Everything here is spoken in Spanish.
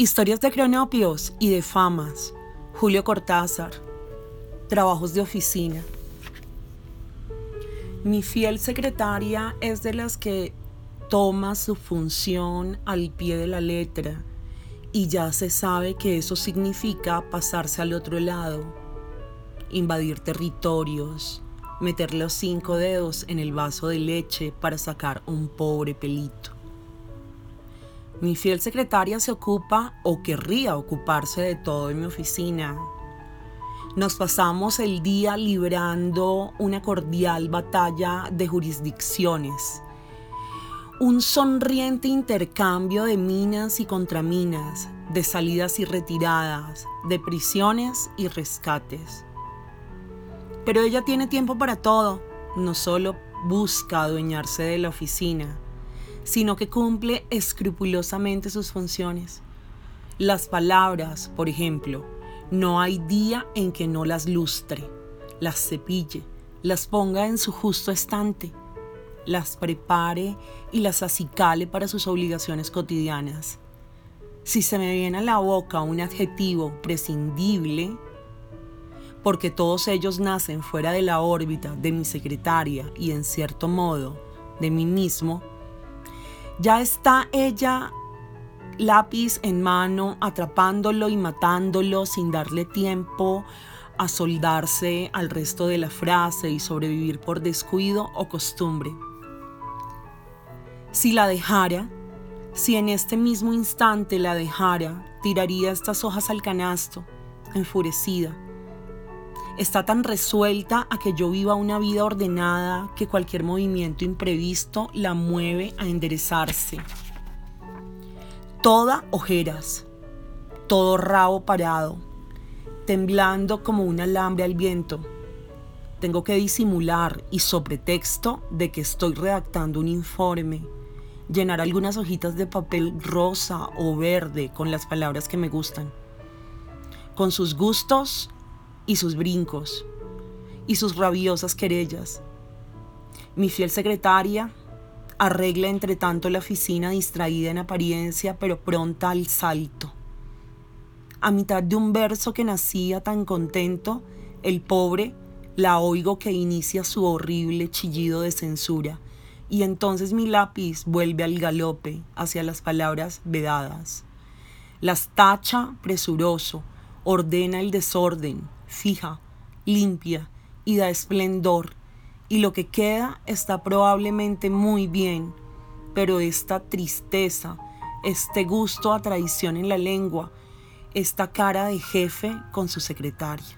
Historias de cronopios y de famas. Julio Cortázar. Trabajos de oficina. Mi fiel secretaria es de las que toma su función al pie de la letra y ya se sabe que eso significa pasarse al otro lado, invadir territorios, meter los cinco dedos en el vaso de leche para sacar un pobre pelito. Mi fiel secretaria se ocupa o querría ocuparse de todo en mi oficina. Nos pasamos el día librando una cordial batalla de jurisdicciones. Un sonriente intercambio de minas y contraminas, de salidas y retiradas, de prisiones y rescates. Pero ella tiene tiempo para todo, no solo busca adueñarse de la oficina, sino que cumple escrupulosamente sus funciones. Las palabras, por ejemplo, no hay día en que no las lustre, las cepille, las ponga en su justo estante, las prepare y las acicale para sus obligaciones cotidianas. Si se me viene a la boca un adjetivo prescindible, porque todos ellos nacen fuera de la órbita de mi secretaria y en cierto modo de mí mismo, ya está ella lápiz en mano, atrapándolo y matándolo sin darle tiempo a soldarse al resto de la frase y sobrevivir por descuido o costumbre. Si la dejara, si en este mismo instante la dejara, tiraría estas hojas al canasto, enfurecida está tan resuelta a que yo viva una vida ordenada que cualquier movimiento imprevisto la mueve a enderezarse. Toda ojeras, todo rabo parado, temblando como un alambre al viento. Tengo que disimular y sobre texto de que estoy redactando un informe, llenar algunas hojitas de papel rosa o verde con las palabras que me gustan. Con sus gustos y sus brincos y sus rabiosas querellas. Mi fiel secretaria arregla entre tanto la oficina distraída en apariencia pero pronta al salto. A mitad de un verso que nacía tan contento, el pobre la oigo que inicia su horrible chillido de censura, y entonces mi lápiz vuelve al galope hacia las palabras vedadas. Las tacha presuroso, ordena el desorden, fija, limpia y da esplendor, y lo que queda está probablemente muy bien, pero esta tristeza, este gusto a traición en la lengua, esta cara de jefe con su secretaria.